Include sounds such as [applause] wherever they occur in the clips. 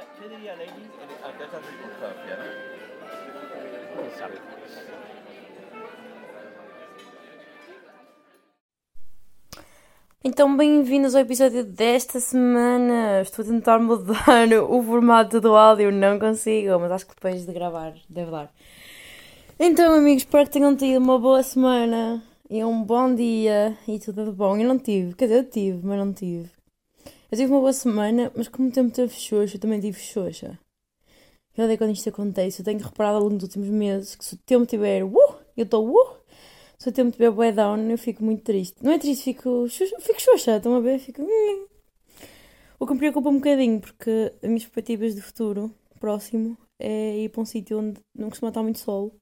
diría, ¿qué diría Lenin en- ante esta circunstancia? ¿no? Sabe. Então, bem-vindos ao episódio desta semana. Estou a tentar mudar o formato do áudio, não consigo, mas acho que depois de gravar deve dar. Então, amigos, espero que tenham tido uma boa semana e um bom dia e tudo de bom. Eu não tive, quer dizer, eu tive, mas não tive. Eu tive uma boa semana, mas como o tempo teve xoxa, eu também tive xoxa. Eu odeio quando isto acontece. Eu tenho reparado ao longo dos últimos meses que se o tempo tiver uh, eu estou uh, se o tempo tiver bué down, eu fico muito triste. Não é triste, fico, xux- fico xoxa, estão a ver? Fico. hum. O que me preocupa um bocadinho, porque as minhas perspectivas de futuro próximo é ir para um sítio onde não costuma estar muito sol.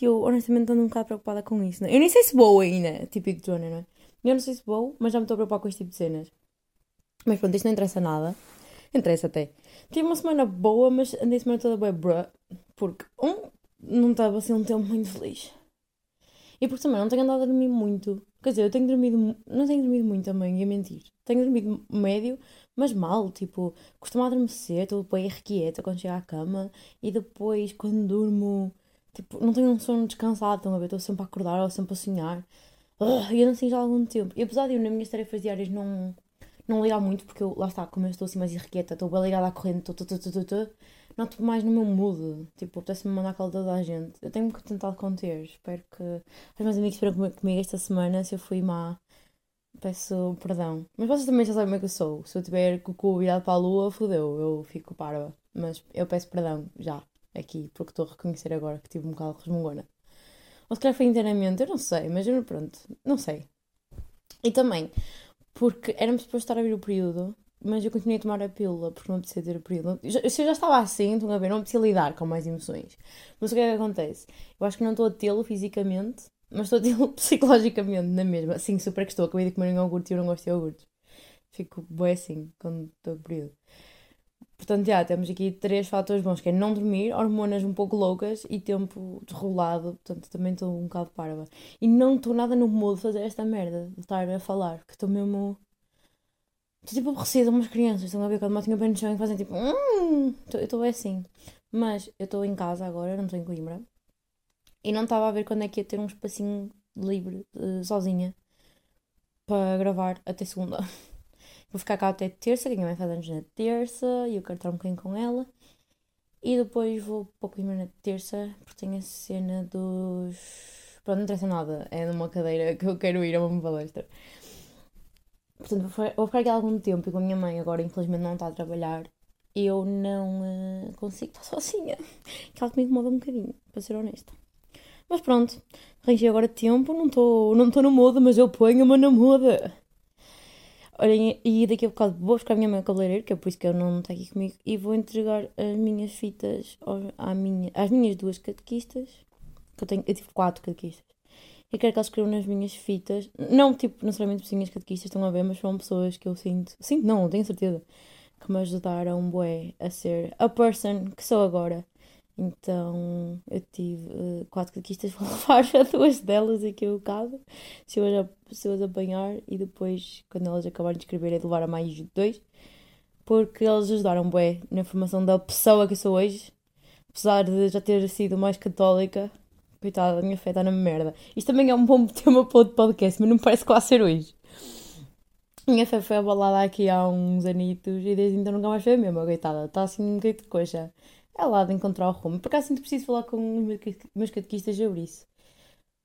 E eu, honestamente, ando um bocado preocupada com isso. Né? Eu nem sei se vou ainda, típico Joana, não é? Eu não sei se vou, mas já me estou a preocupar com este tipo de cenas. Mas pronto, isto não interessa nada. Interessa até. Tive uma semana boa, mas andei a semana toda bué bruh. Porque, um, não estava assim um tempo muito feliz. E porque também não tenho andado a dormir muito. Quer dizer, eu tenho dormido. Não tenho dormido muito também, ia mentir. Tenho dormido médio, mas mal. Tipo, costumo adormecer, estou bem irrequieta quando chego à cama. E depois, quando durmo, tipo, não tenho um sono descansado. Estão a ver? Estou sempre a acordar ou sempre a sonhar. Ah, E ando assim já há algum tempo. E apesar de eu, nas minhas tarefas diárias, não, não ligar muito, porque eu, lá está, como eu estou assim mais irrequieta, estou bem ligada à corrente, estou, estou, estou, estou, mais no meu mood. Tipo, apetece-me mandar cala toda a gente. Eu tenho que tentar conter. Espero que os meus amigos esperam comi- comigo esta semana. Se eu fui má, peço perdão. Mas vocês também já sabem como é que eu sou. Se eu tiver com o cu virado para a lua, fodeu, eu fico parva. Mas eu peço perdão já, aqui, porque estou a reconhecer agora que tive um bocado resmungona. Ou se calhar foi inteiramente, eu não sei, mas pronto, não sei. E também, porque era-me suposto estar a vir o período, mas eu continuei a tomar a pílula porque não apetecia ter o período. Eu Se eu já estava assim, estão a ver, não apetecia lidar com mais emoções. Mas o que é que acontece? Eu acho que não estou a tê-lo fisicamente, mas estou a tê-lo [laughs] psicologicamente, na mesma. Assim, super que estou. Acabei de comer um iogurte e eu não gosto de iogurtes. Fico bem assim quando estou a período. Portanto, já temos aqui três fatores bons, que é não dormir, hormonas um pouco loucas e tempo desrolado. Portanto, também estou um bocado parva. E não estou nada no mood de fazer esta merda, de estar a falar, porque estou mesmo... Estou tipo aborrecida, umas crianças, estão a ver quando metem o pé no chão e fazem tipo... "Hum", Eu estou assim. Mas eu estou em casa agora, não estou em Coimbra. E não estava a ver quando é que ia ter um espacinho livre, eh, sozinha, para gravar até segunda. [laughs] Vou ficar cá até terça, que a minha mãe faz anos na terça, e eu quero estar um bocadinho com ela. E depois vou para o Coimbra na terça, porque tenho a cena dos... Pronto, não interessa nada, é numa cadeira que eu quero ir a uma palestra. Portanto, vou ficar- aqui algum tempo e com a minha mãe agora, infelizmente, não está a trabalhar. Eu não eh, consigo estar [laughs] sozinha. Que ela me incomoda um bocadinho, para ser honesta. Mas pronto, arranjei agora tempo, não estou não tô moda, mas eu ponho-me na moda. Olhem, e daqui a bocado vou buscar a minha mãe ao cabeleireiro, que é por isso que eu não está aqui comigo, e vou entregar as minhas fitas à minha, às minhas duas catequistas, que eu tenho, eu tive quatro catequistas. Eu quero que elas escrevam nas minhas fitas, não tipo necessariamente pessoinhas catequistas, estão a ver, mas são pessoas que eu sinto, sinto não, tenho certeza, que me ajudaram bué a ser a person que sou agora. Então eu tive eh, quatro catequistas, vou [laughs] levar duas delas aqui a bocado, se eu, as- apanhar, e depois, quando elas acabarem de escrever, é de levar a mais dois, porque eles ajudaram bué na formação da pessoa que sou hoje, apesar de já ter sido mais católica. Coitada, a minha fé está na merda. Isto também é um bom tema para outro podcast, mas não parece vai ser hoje. Minha fé foi abalada aqui há uns anitos e desde então nunca mais foi a mesma, coitada. Está assim um bocadinho de coxa. É lá de encontrar o rumo. Por acaso sinto preciso falar com os meus cate- meus catequistas sobre isso.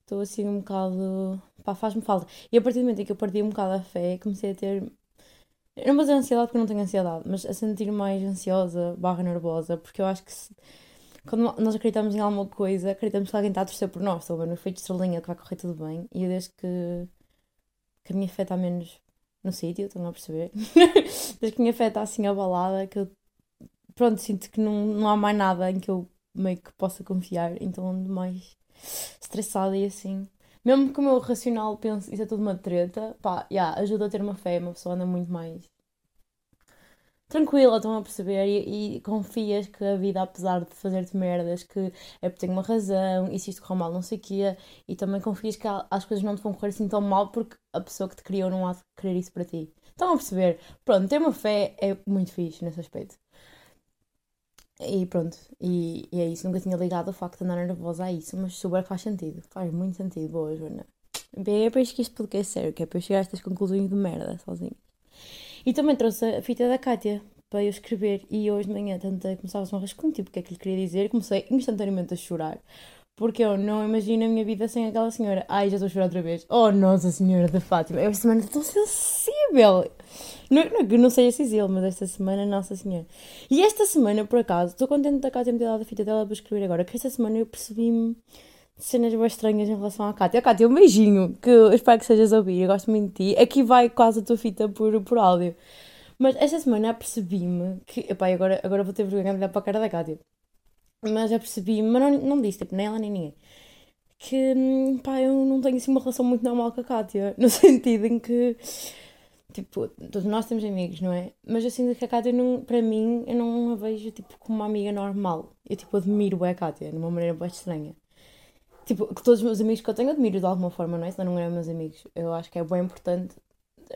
Estou assim um bocado. pá, faz-me falta. E a partir do momento em que eu perdi um bocado a fé, comecei a ter. Eu não vou dizer ansiedade porque eu não tenho ansiedade, mas a sentir mais ansiosa, barra nervosa, porque eu acho que se- quando nós acreditamos em alguma coisa, acreditamos que alguém está a torcer por nós, ver no efeito estrelinha que vai correr tudo bem, e eu desde que, que a minha fé está menos no sítio, estão a perceber? [laughs] desde que a minha fé está assim abalada, que eu, pronto, sinto que não, não há mais nada em que eu meio que possa confiar, então ando mais estressada e assim. Mesmo que o meu racional pense isso é tudo uma treta, pá, yeah, ajuda a ter uma fé, uma pessoa anda muito mais tranquila, estão a perceber? E, e confias que a vida, apesar de fazer-te merdas, que é porque tem uma razão, e se isto correr mal, não sei o quê, e também confias que as coisas não te vão correr assim tão mal porque a pessoa que te criou não há de querer isso para ti. Estão a perceber? Pronto, ter uma fé é muito fixe nesse aspecto. E pronto, e, e é isso. Nunca tinha ligado o facto de andar nervosa a isso, mas super faz sentido. Faz muito sentido. Boa, Joana. Bem, é para isto que este podcast é sério, que é para eu chegar a estas conclusões de merda sozinho. E também trouxe a fita da Kátia para eu escrever. E hoje de manhã tentei começar a um rascunho, tipo, o que é que lhe queria dizer. Comecei instantaneamente a chorar. Porque eu não imagino a minha vida sem aquela senhora. Ai, já estou a chorar outra vez. Oh, Nossa Senhora de Fátima. Esta semana estou sensível. Não, não não seja sensível, mas esta semana, Nossa Senhora. E esta semana, por acaso, estou contente da Cátia me ter dado a fita dela para escrever agora. Que esta semana eu percebi-me cenas bem estranhas em relação à Cátia. Cátia, um beijinho, que eu espero que sejas a ouvir. Eu gosto muito de ti. Aqui vai quase a tua fita por, por áudio. Mas esta semana apercebi-me que. Epá, agora, agora vou ter vergonha de olhar para a cara da Cátia. Mas já percebi, mas não, não disse, tipo, nem ela nem ninguém, que, hum, pá, eu não tenho assim uma relação muito normal com a Kátia, [laughs] no sentido em que, tipo, todos nós temos amigos, não é? Mas eu sinto que a Kátia, não, para mim, eu não a vejo, tipo, como uma amiga normal. Eu, tipo, admiro a Kátia, de uma maneira bem estranha. Tipo, que todos os meus amigos que eu tenho, admiro de alguma forma, não é? Senão não eram meus amigos. Eu acho que é bem importante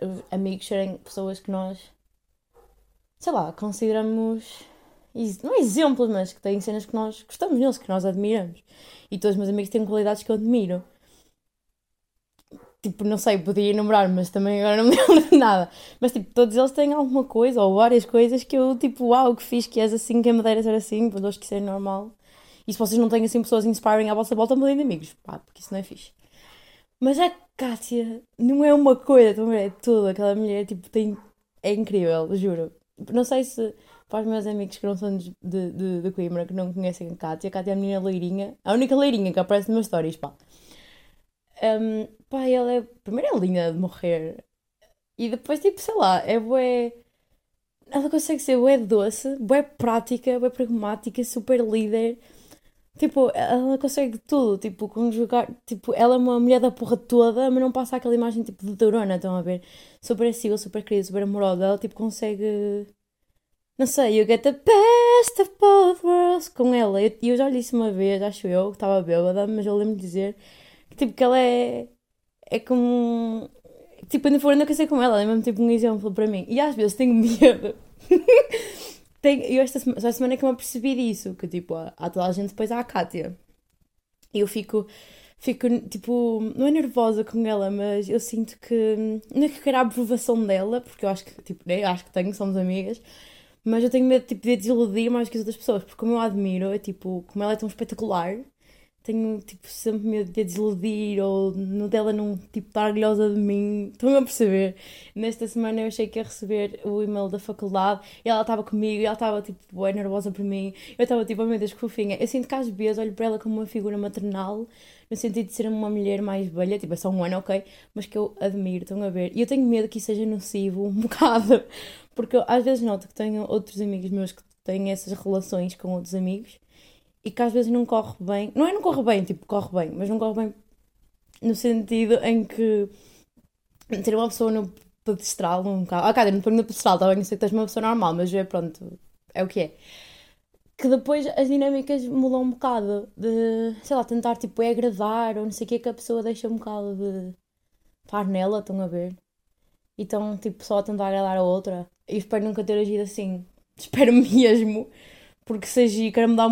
os amigos serem pessoas que nós, sei lá, consideramos não é exemplos, mas que têm cenas que nós gostamos neles, que nós admiramos. E todos os meus amigos têm qualidades que eu admiro. Tipo, não sei, podia enumerar, mas também agora não me [laughs] lembro de nada. Mas, tipo, todos eles têm alguma coisa, ou várias coisas que eu, tipo, uau, que fiz, que és assim, que a madeira ser assim, para que isso é normal. E se vocês não têm, assim, pessoas inspiring à vossa volta, mudem de amigos, pá, porque isso não é fixe. Mas a Kátia não é uma coisa, também é tudo. Aquela mulher, tipo, tem... É incrível, juro. Não sei se para os meus amigos que não são de, de, de Coimbra, que não conhecem a Cátia, a Cátia é a menina leirinha, a única leirinha que aparece meus stories, pá. Um, pá, ela é, primeiro é linda de morrer, e depois, tipo, sei lá, é bué... Ela consegue ser bué doce, bué prática, bué pragmática, super líder. Tipo, ela consegue tudo, tipo, conjugar, tipo, ela é uma mulher da porra toda, mas não passa aquela imagem, tipo, de Dorona, estão a ver? Super acessível, super querida, super amorosa, ela, tipo, consegue não sei, you get the best of both worlds com ela. E eu, eu, já lhe disse uma vez, acho eu, que estava bêbada, mas eu lembro de dizer tipo que ela é. É como. Tipo, ainda for ainda casei com ela, é mesmo tipo um exemplo para mim. E às vezes tenho medo. [laughs] tenho, eu esta semana, esta semana é que eu me apercebi disso, que tipo, há, há toda a gente depois há a Kátia. E eu fico fico, tipo, não é nervosa com ela, mas eu sinto que, não é que quero a aprovação dela, porque eu acho que, tipo, né, acho que tenho, somos amigas, mas eu tenho medo tipo, de desiludir mais que as outras pessoas, porque como eu a admiro, é tipo, como ela é tão espetacular, tenho tipo, sempre medo de a desiludir ou no dela não tipo, estar orgulhosa de mim. Estão a perceber? Nesta semana eu achei que ia receber o e-mail da faculdade e ela estava comigo e ela estava tipo, bem nervosa por mim. Eu estava tipo, oh meu Deus, que fofinha. Eu sinto que às vezes olho para ela como uma figura maternal, no sentido de ser uma mulher mais velha, tipo, é só um ano, ok, mas que eu admiro, estão a ver? E eu tenho medo que isso seja nocivo um [laughs] bocado, porque eu, às vezes noto que tenho outros amigos meus que têm essas relações com outros amigos e que às vezes não corre bem. Não é não corre bem, tipo, corre bem, mas não corre bem no sentido em que ter uma pessoa no pedestral, um bocado. Ok, não ponho no pedestral, está bem, eu sei que tens uma pessoa normal, mas é pronto, é o que é. Que depois as dinâmicas mudam um bocado de, sei lá, tentar tipo é agradar ou não sei o que, que a pessoa deixa um bocado de estar nela, estão a ver? E estão tipo só a tentar agradar a outra. E espero nunca ter agido assim. [laughs] Espero mesmo. Porque se agir, quero-me dar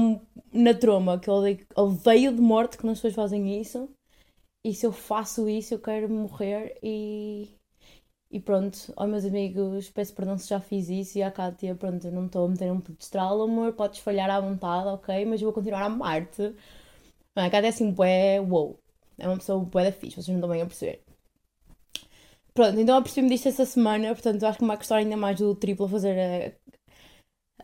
na troma, que eu odeio, odeio de morte quando as pessoas fazem isso. E se eu faço isso, eu quero morrer e. E pronto, aos meus amigos, peço perdão se já fiz isso. E a Kátia, pronto, não estou a meter um pedestral, amor, podes falhar à vontade, ok? Mas eu vou continuar a amar-te. A Kátia é assim, bué, wow. É uma pessoa bué da fixe, vocês não estão bem a perceber. Pronto, então apercebi-me disto essa semana, portanto acho que me vai custar ainda mais do triplo fazer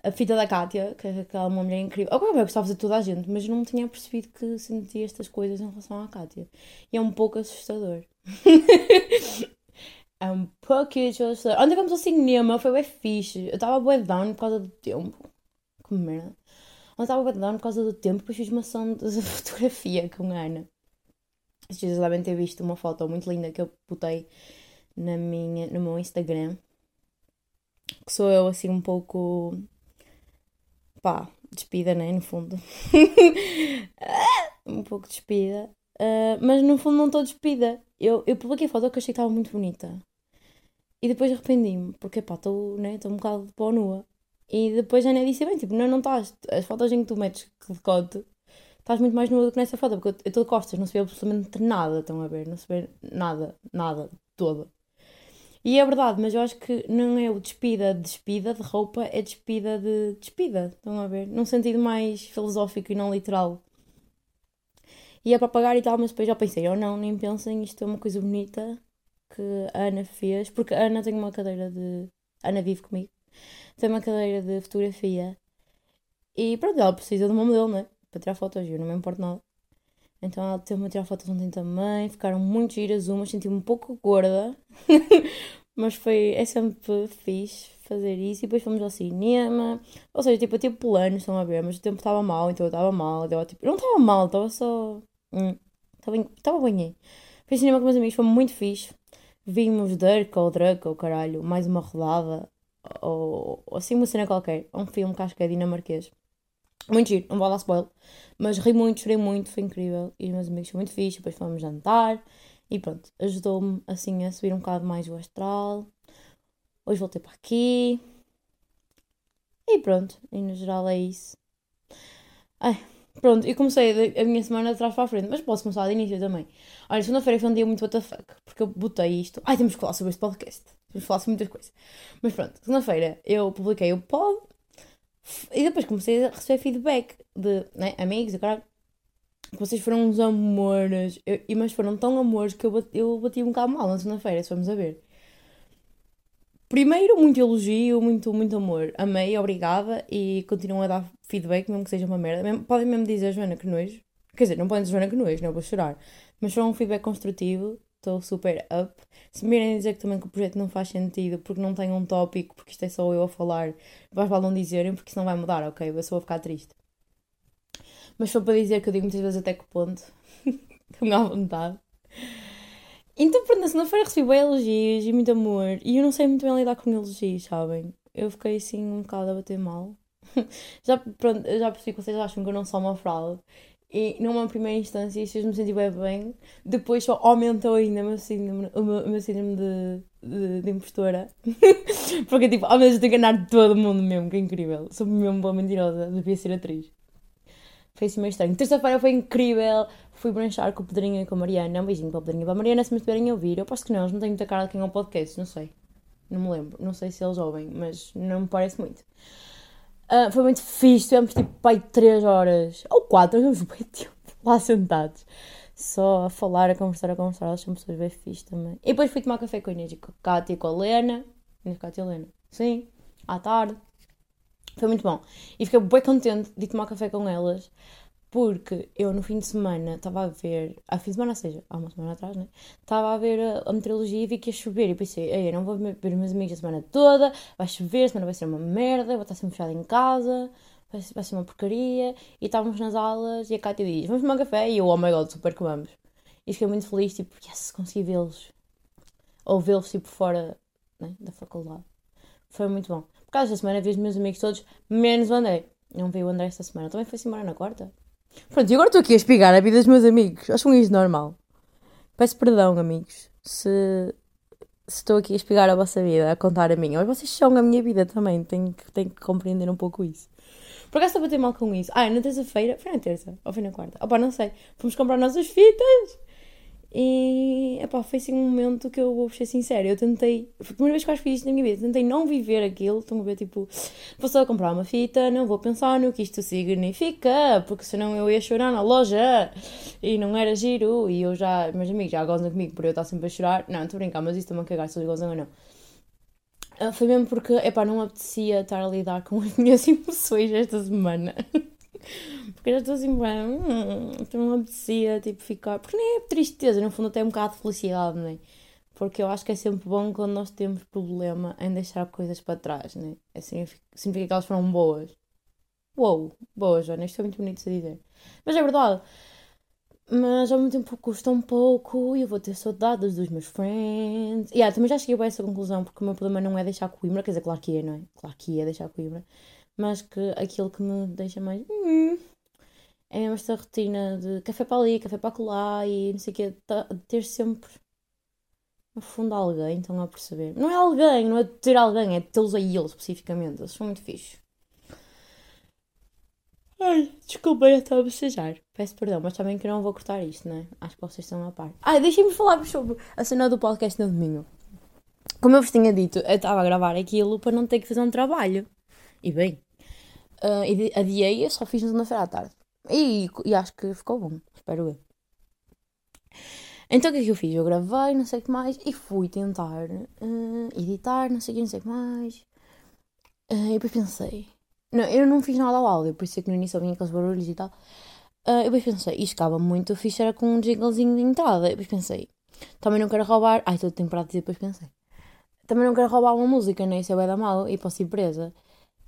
a, fita da Kátia, que, é aquela uma mulher incrível. Agora vai gostar de toda a gente, mas não tinha percebido que sentia estas coisas em relação à Kátia. E é um pouco assustador. [laughs] é um pouco assustador. Ontem fomos ao cinema, foi bem fixe. Eu estava bué down por causa do tempo. Que merda. Ontem estava bué down por causa do tempo, depois fiz uma ação de [laughs] fotografia com a Ana. Vocês devem ter visto uma foto muito linda que eu botei na minha, no meu Instagram. Que sou eu assim um pouco. Pá, despida, né? No fundo. [laughs] um pouco despida. Uh, mas no fundo não estou despida. Eu, eu publiquei a foto que achei que estava muito bonita. E depois arrependi-me, porque pá, estou né, um bocado de pó nua. E depois a Ana disse bem, tipo, não, não estás. As fotos em que tu metes de decote, estás muito mais nua do que nessa foto, porque eu estou de costas, não se vê absolutamente nada, estão a ver? Não se vê nada, nada, toda. E é verdade, mas eu acho que não é o despida de despida de roupa, é despida de despida, estão a ver? Num sentido mais filosófico e não literal. E é para pagar e tal, mas depois já pensei, ou oh, não, nem pensem, isto é uma coisa bonita que a Ana fez, porque a Ana tem uma cadeira de. A Ana vive comigo, tem uma cadeira de fotografia e pronto, ela precisa de uma modelo, né? Para tirar fotos, eu não me importo nada. Então ela teve-me a tirar fotos ontem também, ficaram muito giras umas, senti-me um pouco gorda, [laughs] mas foi, é sempre fixe fazer isso. E depois fomos ao cinema, ou seja, tipo, eu tive planos, estão a ver, mas o tempo estava mal, então eu estava mal, eu, tipo, não estava mal, estava só. Hum, estava bem. Fui cinema com meus amigos, foi muito fixe. Vimos Dirk ou Drake ou caralho, mais uma rodada, ou, ou assim uma cena qualquer. Um filme que acho que é dinamarquês. Muito giro, não vou dar spoiler. Mas ri muito, chorei muito, foi incrível. E os meus amigos foram muito fixe. Depois fomos jantar. E pronto, ajudou-me assim a subir um bocado mais o astral. Hoje voltei para aqui. E pronto, e no geral é isso. Ai, pronto, e comecei a minha semana de trás para a frente, mas posso começar de início também. Olha, segunda-feira foi um dia muito WTF, porque eu botei isto. Ai, temos que falar sobre este podcast. Temos que falar sobre muitas coisas. Mas pronto, segunda-feira eu publiquei o pod e depois comecei a receber feedback de né, amigos e caralho. Vocês foram uns amores, eu, mas foram tão amores que eu bati, eu bati um bocado mal na segunda-feira, se vamos a ver. Primeiro, muito elogio, muito, muito amor. Amei, obrigada e continuam a dar feedback, mesmo que seja uma merda. podem mesmo dizer, Joana, que nojo. Quer dizer, não podem dizer, Joana, que nojo, não vou chorar. Mas foi um feedback construtivo, estou super up. Se me virem dizer que também que o projeto não faz sentido porque não tem um tópico, porque isto é só eu a falar, vais lá não dizerem porque isso não vai mudar, ok? Eu só vou ficar triste. Mas foi para dizer que eu digo muitas vezes até que ponto. [laughs] Estou-me à vontade. Então, pronto, na segunda-feira recebi bem elogios e muito amor. E eu não sei muito bem lidar com elogios, sabem? Eu fiquei assim um bocado a bater mal. [laughs] já, pronto, já percebi que vocês acham que eu não sou uma fraude. E numa primeira instância isso fez-me sentir bem bem. Depois só aumentou ainda o meu síndrome, o meu, o meu síndrome de, de, de impostora. [laughs] Porque tipo, ao menos de enganar todo mundo mesmo, que é incrível. Sou mesmo boa mentirosa, devia ser atriz. Foi assim meio estranho. Terça-feira foi incrível. Fui branchar com o Pedrinho e com a Mariana. Um beijinho para o Pedrinho e para a Mariana, se me estiverem a ouvir. Eu posso que não, eles não têm muita cara de quem é um podcast, não sei. Não me lembro. Não sei se eles ouvem, mas não me parece muito. Uh, foi muito fixe. Tivemos tipo pai 3 horas ou 4, tivemos bem tempo lá sentados. Só a falar, a conversar, a conversar. Elas são pessoas bem fixe também. E depois fui tomar café com a Inês e com a Cátia e com a Lena. Inês, Cátia e Lena. Sim, à tarde. Foi muito bom. E fiquei bem contente de tomar café com elas, porque eu no fim de semana estava a ver, a fim de semana, ou seja, há uma semana atrás, né? Estava a ver a, a meteorologia e vi que ia chover. E pensei, ei, eu não vou ver os meus amigos a semana toda, vai chover, a semana vai ser uma merda, vou estar sempre fechada em casa, vai ser, vai ser uma porcaria. E estávamos nas aulas e a Cátia diz, vamos tomar café? E eu, oh my god, super que vamos. E fiquei muito feliz, tipo, yes, consegui vê-los. Ou vê-los, tipo, fora né, da faculdade. Foi muito bom. Por causa da semana vi os meus amigos todos, menos o André. Não vi o André esta semana. Também foi-se embora na quarta. Pronto, e agora estou aqui a espigar a vida dos meus amigos. Acham isso normal? Peço perdão, amigos, se, estou aqui a espigar a vossa vida, a contar a minha. Mas vocês são a minha vida também. Tenho, tenho que compreender um pouco isso. Por acaso estou a bater mal com isso? Ah, na terça-feira. Foi na terça? Ou foi na quarta? Opá, não sei. Fomos comprar nossas fitas. E epá, foi assim um momento que eu vou ser sincera. Eu tentei, foi a primeira vez que eu fiz isto na minha vida, tentei não viver aquilo. Estão a ver, tipo, vou só comprar uma fita, não vou pensar no que isto significa, porque senão eu ia chorar na loja e não era giro. E eu já, meus amigos já gozam comigo por eu estar sempre a chorar. Não, estou a brincar, mas isso também cagar se eles gozam ou não. Ah, foi mesmo porque, epá, não apetecia estar a lidar com as minhas [laughs] emoções esta semana. Porque já estou assim, bem, hum, não apetecia, tipo, ficar. Porque nem é tristeza, no fundo até um bocado de felicidade, não é? Porque eu acho que é sempre bom quando nós temos problema em deixar coisas para trás, né? É, significa, significa que elas foram boas. Uou, boas, Joana, isto é muito bonito de dizer. Mas é verdade. Mas ao mesmo tempo custa um pouco e eu vou ter saudades dos meus friends. E yeah, também já cheguei a essa conclusão, porque o meu problema não é deixar Coimbra, quer dizer, claro que é, não é? Claro que é deixar Coimbra mas que aquilo que me deixa mais. Hum, é esta rotina de café para ali, café para lá e não sei o quê, ter sempre no fundo alguém, estão a perceber? Não é alguém, não é ter alguém, é tê-los a eles especificamente, eles são muito fixos. Ai, desculpem, eu estou a bocejar. Peço perdão, mas também que não vou cortar isto, não é? Acho que vocês estão a par. Ai, deixem-me falar sobre a cena do podcast no domingo. Como eu vos tinha dito, eu estava a gravar aquilo para não ter que fazer um trabalho. E bem, uh, adiei, eu só fiz na segunda-feira à tarde. E, e, acho que ficou bom, espero eu. Então o que é que eu fiz? Eu gravei, não sei o que mais, e fui tentar uh, editar, não sei o que, não sei o que mais. Uh, e depois pensei. Não, eu não fiz nada ao áudio, por isso é que no início eu vinha aqueles barulhos e tal. Uh, e depois pensei, isto acaba muito fixe era com um jinglezinho de entrada. E depois pensei, também não quero roubar. Ai, todo tempo para dizer, depois pensei. Também não quero roubar uma música, nem isso é da mal e posso ir presa.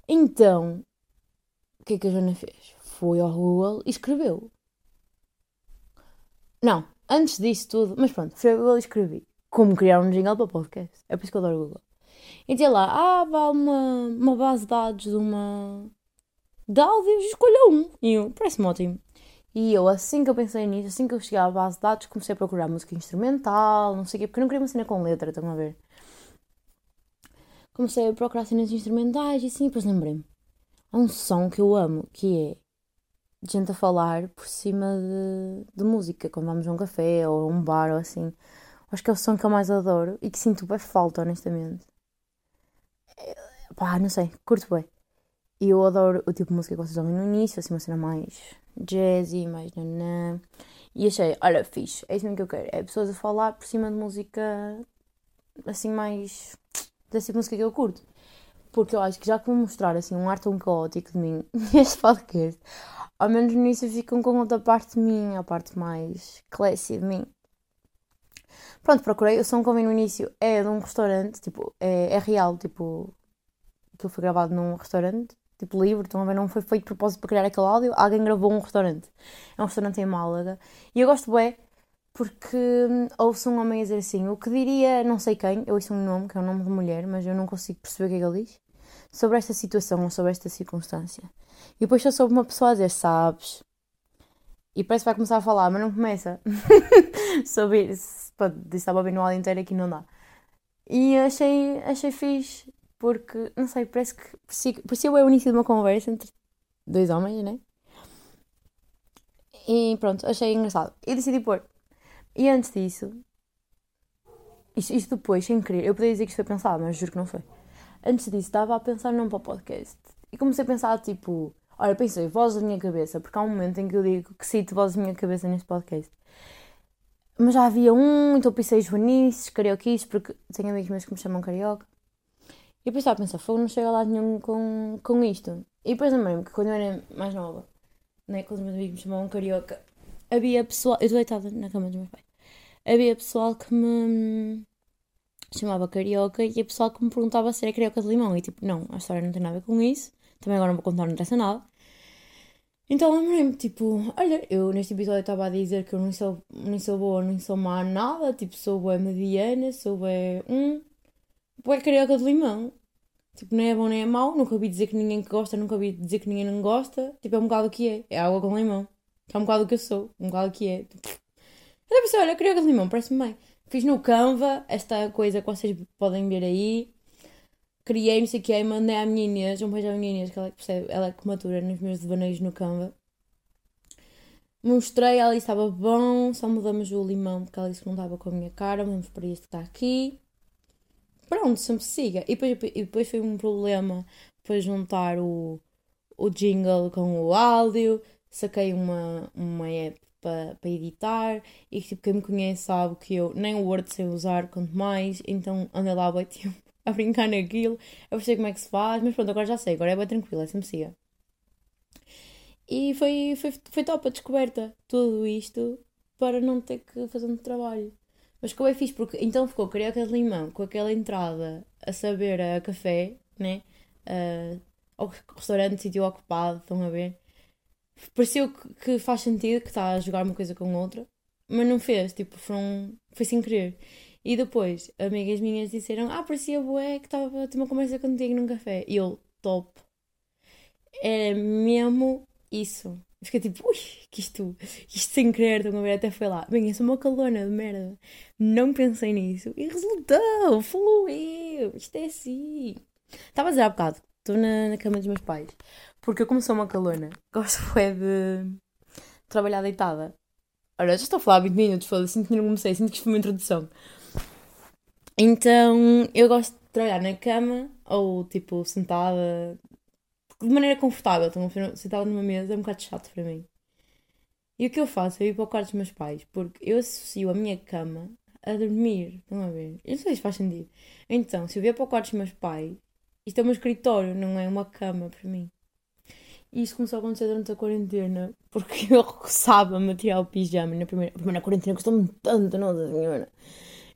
Então, o que é que a Joana fez? Foi ao Google e escreveu. Não, antes disso tudo, mas pronto, fui ao Google e escrevi. Como criar um jingle para podcast. É por isso que eu adoro o Google. E tinha lá, ah, vá uma, uma base de dados de uma. de áudios, escolha um. E eu, parece-me ótimo. E eu, assim que eu pensei nisso, assim que eu cheguei à base de dados, comecei a procurar música instrumental, não sei o quê, porque eu não queria uma cena com letra, estão a ver? Comecei a procurar cenas instrumentais e assim, depois lembrei-me. Há um som que eu amo, que é gente a falar por cima de, de música, quando vamos a um café ou a um bar ou assim. Acho que é o som que eu mais adoro e que sinto bem falta, honestamente. É, pá, não sei, curto bem. E eu adoro o tipo de música que vocês ouvem no início, assim, uma cena mais jazzy, mais nanã. E achei, olha, fixe, é isso mesmo que eu quero. É pessoas a falar por cima de música assim mais. dessa música que eu curto. Porque eu acho que já que vou mostrar assim um ar tão caótico de mim [laughs] neste podcast, ao menos no início ficam com outra parte de mim, a parte mais classy de mim. Pronto, procurei. O som que ouvi no início é de um restaurante, tipo, é, é real, tipo, aquilo foi gravado num restaurante, tipo livre, então não foi feito de propósito para criar aquele áudio, alguém gravou um restaurante. É um restaurante em Málaga. E eu gosto bem porque hum, ouço um homem a dizer assim, o que diria não sei quem, eu ouço um nome, que é um nome de mulher, mas eu não consigo perceber o que é que ele diz, sobre esta situação ou sobre esta circunstância. E depois só soube uma pessoa a dizer, sabes? E parece que vai começar a falar, mas não começa. [laughs] sobre isso. Estava bem no áudio inteiro aqui não dá. E achei, achei fixe, porque, não sei, parece que parecia, parecia o início de uma conversa entre dois homens, né? E pronto, achei engraçado. E decidi pôr. E antes disso, isto, isto depois, sem querer, eu podia dizer que isto foi pensado, mas juro que não foi. Antes disso, estava a pensar num para o podcast. E comecei a pensar, tipo, olha, pensei, voz da minha cabeça, porque há um momento em que eu digo que cito voz da minha cabeça neste podcast. Mas já havia um, então pensei joanices, carioquices, porque tenho amigos meus que me chamam carioca. E depois estava a pensar, fogo, não chega lado nenhum com, com isto. E depois lembrei-me que quando eu era mais nova, né, quando os meus amigos me chamavam carioca, havia pessoal. Eu estou deitada na cama dos meus pais. Havia pessoal que me chamava carioca e a pessoal que me perguntava se era carioca de limão. E tipo, não, a história não tem nada a ver com isso. Também agora não vou contar, não interessa nada. Então lembrei-me, tipo, olha, eu neste episódio estava a dizer que eu não sou, nem sou boa, nem sou má nada, tipo, sou boa mediana, sou boa um, boa carioca de limão. Tipo, nem é bom nem é mau, nunca ouvi dizer que ninguém que gosta, nunca ouvi dizer que ninguém não gosta. Tipo, é um bocado o que é, é água com limão. É um bocado o que eu sou, um bocado o que é. Tipo, até pensei, olha, carioca de limão, parece-me bem. Fiz no Canva esta coisa que vocês podem ver aí criei, não sei o que, e mandei à minha Inês, um beijo à minha Inês, que ela é percebe, ela é que matura nos meus devaneios no Canva. Mostrei, ela que estava bom, só mudamos o limão porque ela disse que não estava com a minha cara, vamos para este que está aqui. Pronto, sempre siga. E depois, e depois foi um problema para juntar o, o jingle com o áudio, saquei uma, uma app para, editar e tipo, quem me conhece sabe que eu nem o Word sei usar, quanto mais, então andei lá bem [laughs] tempo a brincar naquilo, a perceber como é que se faz, mas pronto, agora já sei, agora é bem tranquilo, é sempre siga. E foi, foi, foi top a descoberta, tudo isto, para não ter que fazer um trabalho. Mas ficou bem fixe, porque então ficou carioca de limão, com aquela entrada a saber a café, né? Uh, ao restaurante, sítio ocupado, estão a ver? Pareceu que, faz sentido que está a jogar uma coisa com outra, mas não fez, tipo, foram, foi sem querer. E depois, amigas minhas disseram: Ah, parecia bué que estava a ter uma conversa contigo num café. E eu, top. Era mesmo isso. Fiquei tipo, ui, que isto, isto sem querer, estão a ver? Até foi lá. Bem, eu sou uma calona de merda. Não pensei nisso. E resultou, fluiu. Isto é assim. Estava a dizer há bocado estou na, na cama dos meus pais. Porque eu, como sou uma calona, gosto [laughs] é de trabalhar deitada. Ora, já estou a falar há 20 minutos, foda-se, sinto que não comecei, sinto que isto foi uma introdução. Então, eu gosto de trabalhar na cama ou, tipo, sentada, de maneira confortável. Então, sentada numa mesa é um bocado chato para mim. E o que eu faço é ir para o quarto dos meus pais, porque eu associo a minha cama a dormir. Estão a ver? Eu não sei se faz sentido. Então, se eu vier para o quarto dos meus pais, isto é meu escritório, não é uma cama para mim. E isso começou a acontecer durante a quarentena, porque [laughs] eu recusava-me a tirar o pijama. Na primeira, primeira quarentena custou-me tanto, nossa senhora.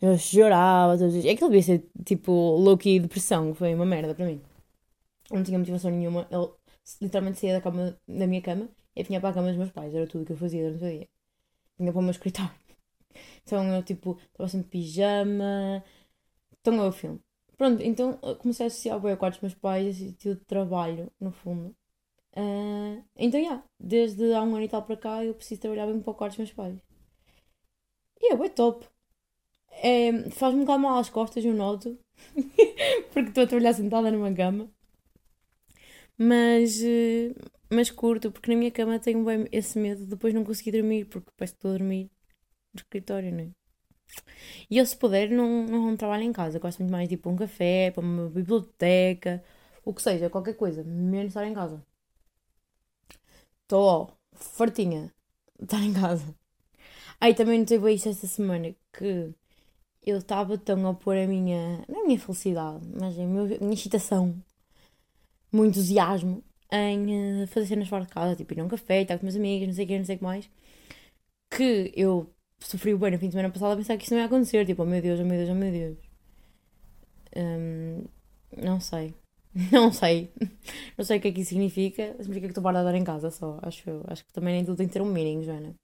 Eu chorava todos os dias. Aquilo devia ser tipo low-key depressão, foi uma merda para mim. Eu não tinha motivação nenhuma. Eu literalmente saía da, cama, da minha cama e vinha para a cama dos meus pais. Era tudo o que eu fazia durante o dia. Vinha para o meu escritório. [laughs] Então eu tipo, estava sempre de pijama. Então é o filme. Pronto, então comecei a associar o quarto dos meus pais e tipo de trabalho, no fundo. Uh, então, yeah, desde há um ano e tal para cá eu preciso trabalhar bem para o quarto dos meus pais. E é bem top. É, Faz-me um bocado mal às costas, eu noto. [laughs] porque estou a trabalhar sentada numa cama. Mas, uh, mas curto, porque na minha cama tenho bem esse medo de depois não conseguir dormir, porque parece que estou a dormir no escritório, não é? E eu, se puder, não, não trabalho em casa. Eu gosto muito mais de ir para um café, para uma biblioteca, o que seja, qualquer coisa, menos estar em casa. Estou fartinha de estar em casa. Aí também notei bem isto esta semana que eu estava tão a pôr a minha, não é a minha felicidade, mas a minha, excitação, o meu entusiasmo em uh, fazer cenas fora de casa, tipo ir a um café, estar com meus amigos, não sei o que, não sei o que mais, que eu sofri bem no fim de semana passado a pensar que isso não ia acontecer, tipo, oh meu Deus, oh meu Deus, oh meu Deus. Um, não sei. [laughs] Não sei. Não sei o que é que isso significa. Significa que estou parada a dar em casa só, acho. Acho que também nem tudo tem que ter um meaning, Joana.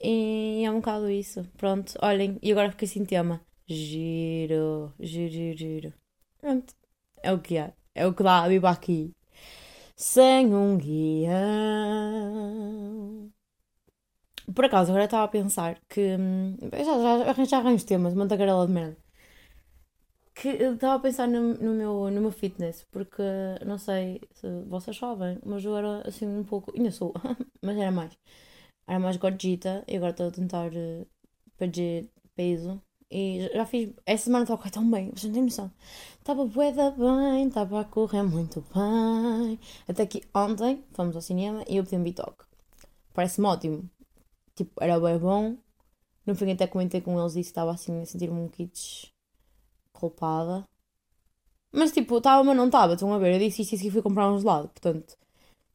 E é um bocado isso. Pronto, olhem. E agora fiquei sem tema. Giro, giro, giro, giro. Pronto. É o que é. É o que dá a viva aqui. Sem um guião. Por acaso, agora estava a pensar que. Hum, já, já, já arranjo temas, uma tagarela de merda que estava a pensar no, no, meu, no meu fitness, porque não sei se vocês sabem, mas eu era assim um pouco. Ainda sou, [laughs] mas era mais. Era mais gordita e agora estou a tentar uh, perder peso. E já fiz. Essa semana estava a correr tão bem, vocês não têm noção. Estava boeda bem, estava a correr muito bem. Até que ontem fomos ao cinema e eu pedi um bitoque. Parece-me ótimo. Tipo, era bem bom. No fim até comentei com eles e estava assim a sentir-me um kits culpada. Mas tipo, estava, mas não estava. Estão a ver? Eu disse isto e fui comprar um gelado. Portanto,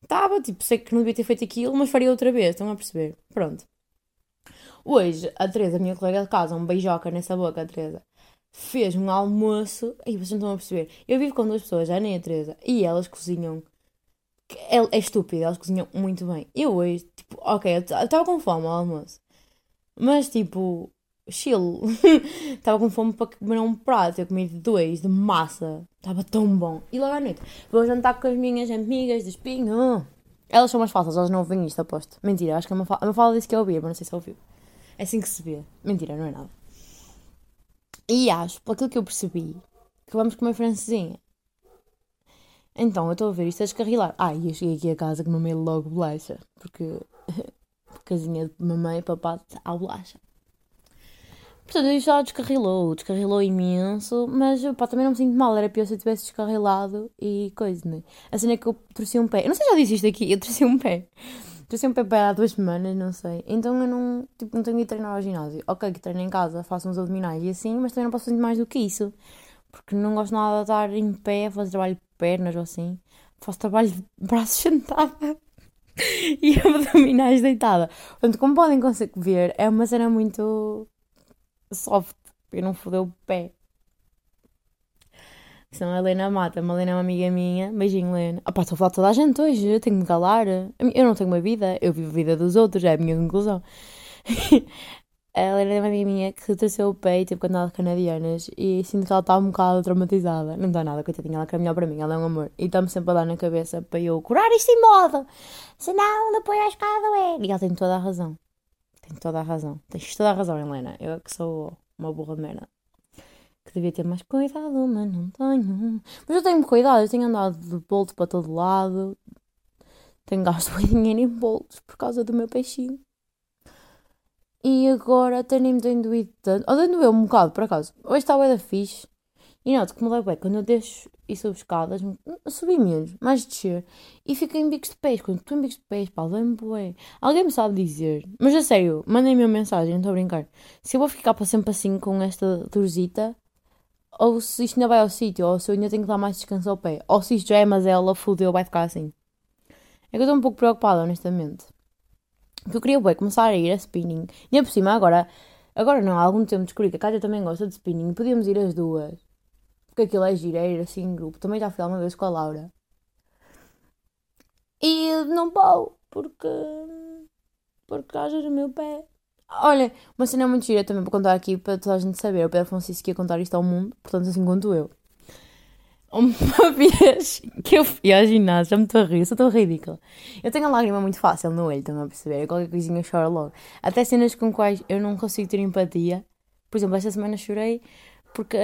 estava, tipo, sei que não devia ter feito aquilo, mas faria outra vez. Estão a perceber? Pronto. Hoje, a Teresa, a minha colega de casa, um beijoca nessa boca, a Teresa, fez um almoço. Aí vocês não estão a perceber. Eu vivo com duas pessoas, já nem a Teresa, e elas cozinham. É, é estúpido, elas cozinham muito bem. Eu hoje, tipo, ok, eu estava com fome ao almoço. Mas tipo, chill. [laughs] Estava com fome para comer um prato. Eu comi dois de massa. Estava tão bom. E logo à noite vou jantar com as minhas amigas de espinho. Elas são mais falsas, elas não ouvem isto, aposto. Mentira, acho que é uma fala, uma fala disse que eu ouvia, mas não sei se ouviu. É assim que se vê. Mentira, não é nada. E acho, por aquilo que eu percebi, que vamos comer francesinha. Então, eu estou a ver isto a descarrilar. Ah, e eu cheguei aqui a casa com mamei logo bolacha. Porque [laughs] casinha de mamãe e papá à bolacha. Portanto, isto já descarrilou, descarrilou imenso, mas pá, também não me sinto mal, era pior se eu tivesse descarrilado e coisa, né? A cena é que eu torci um pé, eu não sei se já disse isto aqui, eu torci um pé. Torci um pé para há duas semanas, não sei. Então eu não, tipo, não tenho de treinar ao ginásio. Ok, que treino em casa, faço uns abdominais e assim, mas também não posso fazer mais do que isso. Porque não gosto nada de estar em pé, fazer trabalho de pernas ou assim. Faço trabalho de [laughs] braços sentada [laughs] e abdominais deitada. Portanto, como podem ver, é uma cena muito soft, para não foder o pé. Senão a Helena mata. A Helena é uma amiga minha. Beijinho, Helena. Ah pá, estou a falar toda a gente hoje. Eu tenho que me calar. Eu não tenho uma vida. Eu vivo a vida dos outros. É a minha conclusão. [laughs] a Helena é uma amiga minha que torceu o pé e teve canal canadianas. E sinto que ela está um bocado traumatizada. Não dá nada, coitadinha. Ela quer melhor para mim. Ela é um amor. E está-me sempre a dar na cabeça para eu curar isto em modo. Senão depois vais ficar a doer. E ela tem toda a razão. Tem toda a razão. Tens toda a razão, Helena. Eu é que sou uma burra de merda. que devia ter mais cuidado, mas não tenho. Mas eu tenho cuidado, eu tenho andado de bolso para todo lado, tenho gasto [laughs] muito dinheiro em bolsos por causa do meu peixinho. E agora até nem me tenho doído tanto. Ou doeu um bocado, por acaso. Hoje está bem da fixe. E noto que me leva bem quando eu deixo e subo escadas, subi menos, mais descer. E fico em bicos de pés. Quando estou em bicos de pés, pá, lembro bué. Alguém me sabe dizer. Mas a sério, mandem-me uma mensagem, não estou a brincar. Se eu vou ficar para sempre assim com esta dorzita, ou se isto ainda vai ao sítio, ou se eu ainda tenho que dar mais descanso ao pé. Ou se isto já é ela fudeu, vai ficar assim. É que eu estou um pouco preocupada, honestamente. Porque eu queria bem começar a ir a spinning. E é por cima, agora, agora não, há algum tempo descobri que a Cátia também gosta de spinning. Podíamos ir as duas. Porque aquilo é gireiro, assim, em grupo. Também já fui uma vez com a Laura. E não vou, porque. Porque haja no meu pé. Olha, uma cena muito gira também para contar aqui para toda a gente saber. O Pedro Francisco ia contar isto ao mundo, portanto, assim quanto eu. Uma [laughs] vez que eu fui ao ginásio, já me estou a rir, sou tão ridícula. Eu tenho a lágrima muito fácil no olho, estão a perceber? Qualquer coisinha choro logo. Até cenas com quais eu não consigo ter empatia. Por exemplo, esta semana chorei porque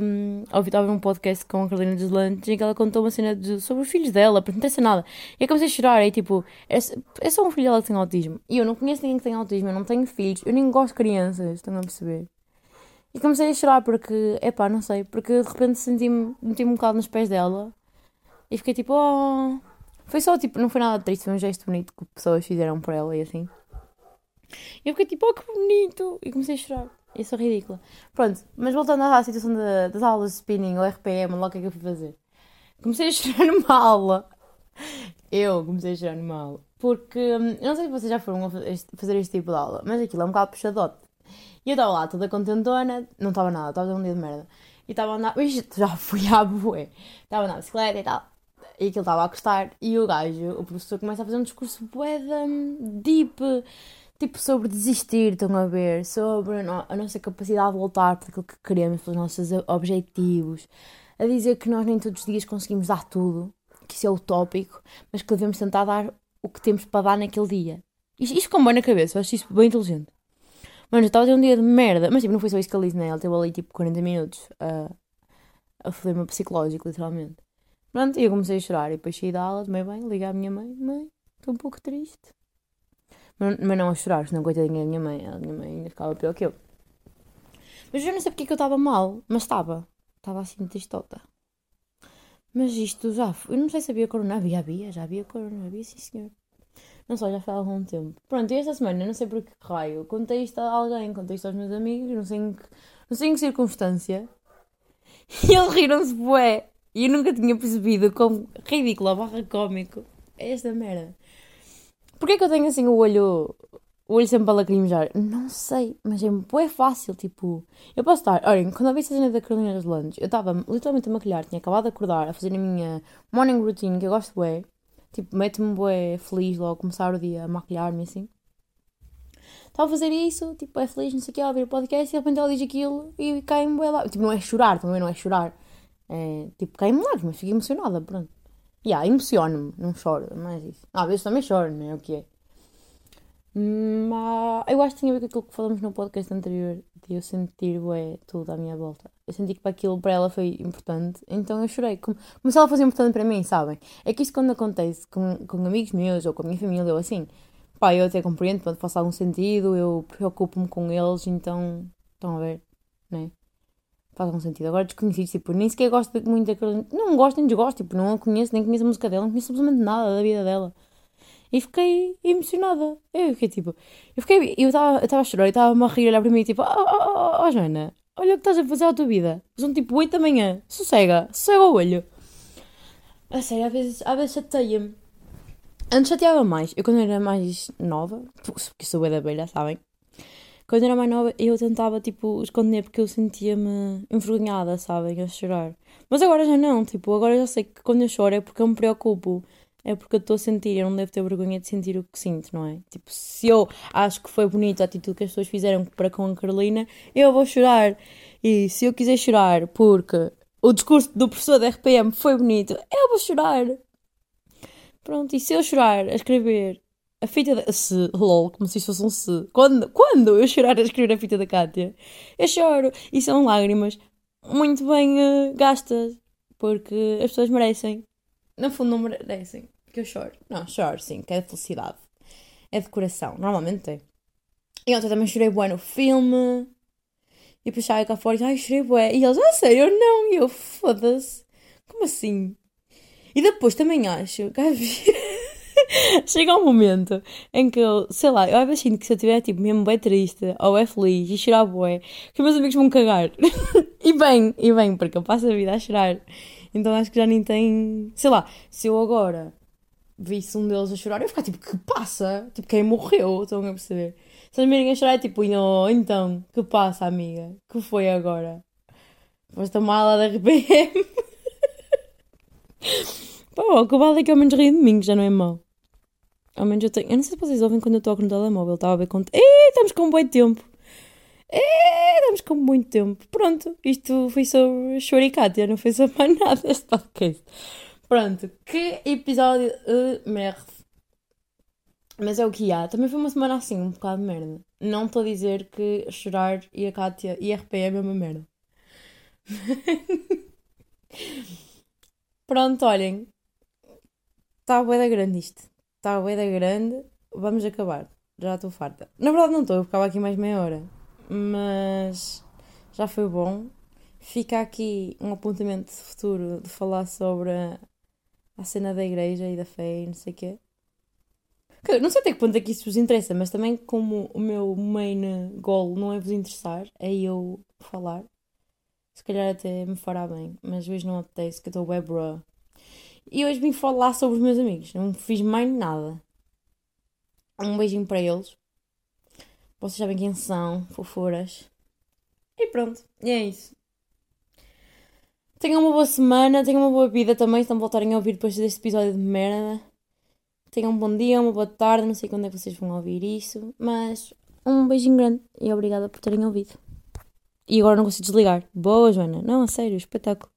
um, estava um podcast com a Carolina dos Lantes em que ela contou uma cena de, sobre os filhos dela, porque não tem nada. E eu comecei a chorar, e tipo, é, é só um filho dela que tem autismo. E eu não conheço ninguém que tem autismo, eu não tenho filhos, eu nem gosto de crianças, estão a perceber? E comecei a chorar porque, epá, não sei, porque de repente senti-me, meti-me um bocado nos pés dela e fiquei tipo, oh. Foi só tipo, não foi nada triste, foi um gesto bonito que pessoas fizeram por ela e assim. E eu fiquei tipo, oh que bonito! E comecei a chorar. Eu sou ridícula. Pronto, mas voltando à situação das aulas de spinning ou RPM, logo o que é que eu fui fazer? Comecei a chorar [laughs] numa aula. Eu comecei a chorar numa aula. Porque, hum, eu não sei se vocês já foram fazer este tipo de aula, mas aquilo é um bocado puxadote. E eu estava lá toda contentona, não estava nada, estava um dia de merda. E estava a andar, [laughs] isto já fui à bué. Estava a andar bicicleta e tal. E aquilo estava a gostar. E o gajo, o professor, começa a fazer um discurso bué deep. Tipo, sobre desistir, estão a ver? Sobre a nossa capacidade de voltar para aquilo que queremos, pelos nossos objetivos. A dizer que nós nem todos os dias conseguimos dar tudo, que isso é utópico, mas que devemos tentar dar o que temos para dar naquele dia. Isto, isto com bem na cabeça, eu acho isso bem inteligente. Mano, eu estava a ter um dia de merda. Mas tipo, não foi só isso que ele disse, né? Ele teve ali tipo 40 minutos a, a foder meu psicológico, literalmente. Pronto, e eu comecei a chorar. E depois saí da aula, tomei bem, liguei à minha mãe. Mãe, estou um pouco triste. Mas, não a chorar, senão coitadinha da minha mãe. A minha mãe ainda ficava pior que eu. Mas eu não sei porque que eu estava mal. Mas estava. Estava assim tristota. Mas isto já. Eu não sei se havia corona. Havia, havia. Já havia corona. Havia, sim senhor. Não só, já foi há algum tempo. Pronto, e esta semana, não sei por que raio, contei isto a alguém, contei isto aos meus amigos, não sei em que, não sei em que circunstância. E eles riram-se bué. E eu nunca tinha percebido como ridículo, barra cómico, é esta merda. Porquê que eu tenho assim o olho, o olho sempre a lacrimejar? Não sei, mas é bué fácil, tipo... Eu posso estar... Olhem, quando eu vi essa cena da Carolina dos Landes, eu estava literalmente a maquilhar, tinha acabado de acordar, a fazer a minha morning routine, que eu gosto bué. Tipo, mete-me bué feliz logo começar o dia a maquilhar-me assim. Estava a fazer isso, tipo, é feliz, não sei o que, a ouvir o podcast e de repente ela diz aquilo e cai-me bué lá. Tipo, não é chorar, também não é chorar. É, tipo, cai-me lágrimas, fico emocionada, pronto. Yeah, emociono-me, não choro, mas isso. Ah, às vezes também choro, não é o que é. Mas eu acho que tinha a ver com aquilo que falamos no podcast anterior, de eu sentir bué, tudo à minha volta. Eu senti que para aquilo para ela foi importante, então eu chorei. Como, como se ela fosse importante para mim, sabem? É que isto quando acontece com, com amigos meus ou com a minha família ou assim, pá, eu até compreendo, quando faça algum sentido, eu preocupo-me com eles, então estão a ver, né? Faz algum sentido. Agora desconhecidos, tipo, nem sequer gosto muito daquele. Não gosto nem desgosto, tipo, não a conheço, nem conheço a música dela, não conheço absolutamente nada da vida dela. E fiquei emocionada. Eu fiquei tipo. Eu fiquei. Eu estava a chorar e estava-me a rir, olhar para mim tipo: Oh, oh, oh, oh, Joana, olha o que estás a fazer à tua vida. São tipo 8 da manhã. Sossega. Sossega o olho. A sério, às vezes, às vezes chateia-me. Antes chateava mais. Eu quando era mais nova, porque sou da abelha, sabem? Quando era mais nova, eu tentava, tipo, esconder porque eu sentia-me envergonhada, sabem? A chorar. Mas agora já não, tipo, agora já sei que quando eu choro é porque eu me preocupo é porque eu estou a sentir, eu não devo ter vergonha de sentir o que sinto, não é? Tipo, se eu acho que foi bonito a atitude que as pessoas fizeram para com a Carolina, eu vou chorar. E se eu quiser chorar porque o discurso do professor da RPM foi bonito, eu vou chorar. Pronto, e se eu chorar a escrever a fita da. Se, lol, como se isso fosse um se. Quando, quando eu chorar a escrever a fita da Kátia, eu choro. E são lágrimas muito bem uh, gastas, porque as pessoas merecem. No fundo, não merecem que eu choro. Não, choro, sim, que é de felicidade. É de coração, normalmente é. E ontem também chorei bué no filme. E saio cá fora e ai, chorei bué. E eles, ah, sério? Eu não. E eu, foda-se. Como assim? E depois também acho que [laughs] [laughs] chega um momento em que eu, sei lá, eu sinto que se eu estiver tipo mesmo bem triste ou é feliz e chorar bué, que meus amigos vão cagar. [laughs] e bem, e bem, porque eu passo a vida a chorar. Então acho que já nem tem. Sei lá, se eu agora visse um deles a chorar, eu ia ficar tipo, que passa? Tipo, quem morreu? Estão a perceber? Se eles me virem a chorar, é tipo, não, então, que passa, amiga? Que foi agora? Foste mala da RPM? [laughs] Pô, o que vale é que ao menos ri de mim, que já não é mau. Ao menos eu tenho. Eu não sei se vocês ouvem quando eu toco no telemóvel. Estava a ver quanto. Ei, estamos com um bom tempo. Ei, estamos com muito tempo. Pronto, isto foi sobre Choricatia, não foi sobre mais [laughs] nada este podcast. Pronto, que episódio uh, merda. Mas é o que há. Também foi uma semana assim, um bocado de merda. Não estou a dizer que chorar e a Kátia e a RPM é uma merda. [laughs] Pronto, olhem. Está a da grande isto. Está a da grande. Vamos acabar. Já estou farta. Na verdade não estou, eu ficava aqui mais meia hora. Mas já foi bom. Fica aqui um apontamento de futuro de falar sobre a, cena da igreja e da fé e não sei o quê. Não sei até que ponto é que isso vos interessa, mas também como o meu main goal não é vos interessar, é eu falar se calhar até me fará bem, mas hoje não apetece, que eu estou web. E hoje vim falar sobre os meus amigos, não fiz mais nada. Um beijinho para eles. Vocês sabem quem são, fofuras. E pronto, é isso. Tenham uma boa semana, tenham uma boa vida também, se não voltarem a ouvir depois deste episódio de merda. Tenham um bom dia, uma boa tarde, não sei quando é que vocês vão ouvir isso, mas um beijinho grande e obrigada por terem ouvido. E agora não consigo desligar. Boa, Joana. Não, a sério, espetáculo.